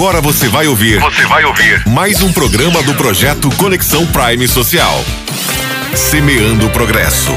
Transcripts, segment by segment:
Agora você vai ouvir. Você vai ouvir. Mais um programa do projeto Conexão Prime Social. Semeando o Progresso.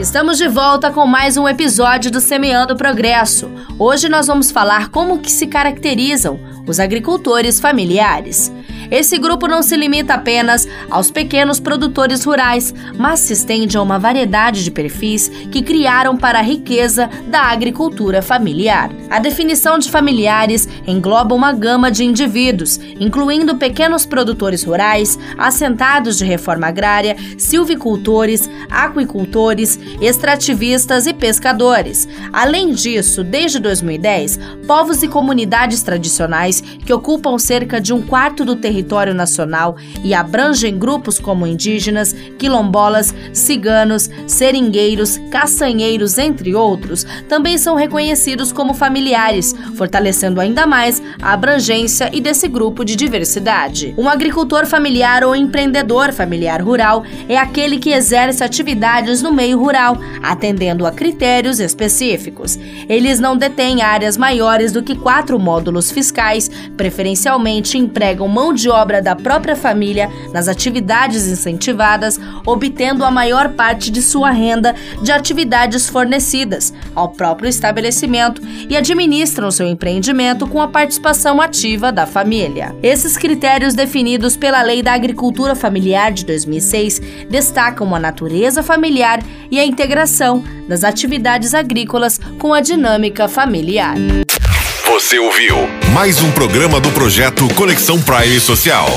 Estamos de volta com mais um episódio do Semeando Progresso. Hoje nós vamos falar como que se caracterizam os agricultores familiares. Esse grupo não se limita apenas aos pequenos produtores rurais, mas se estende a uma variedade de perfis que criaram para a riqueza da agricultura familiar. A definição de familiares engloba uma gama de indivíduos, incluindo pequenos produtores rurais, assentados de reforma agrária, silvicultores, aquicultores, extrativistas e pescadores. Além disso, desde 2010, povos e comunidades tradicionais que ocupam cerca de um quarto do território território nacional e abrangem grupos como indígenas, quilombolas, ciganos, seringueiros, caçanheiros, entre outros, também são reconhecidos como familiares, fortalecendo ainda mais a abrangência e desse grupo de diversidade. Um agricultor familiar ou empreendedor familiar rural é aquele que exerce atividades no meio rural, atendendo a critérios específicos. Eles não detêm áreas maiores do que quatro módulos fiscais, preferencialmente empregam mão de de obra da própria família nas atividades incentivadas, obtendo a maior parte de sua renda de atividades fornecidas ao próprio estabelecimento e administram seu empreendimento com a participação ativa da família. Esses critérios definidos pela Lei da Agricultura Familiar de 2006 destacam a natureza familiar e a integração das atividades agrícolas com a dinâmica familiar. Você ouviu mais um programa do projeto Conexão Prime Social.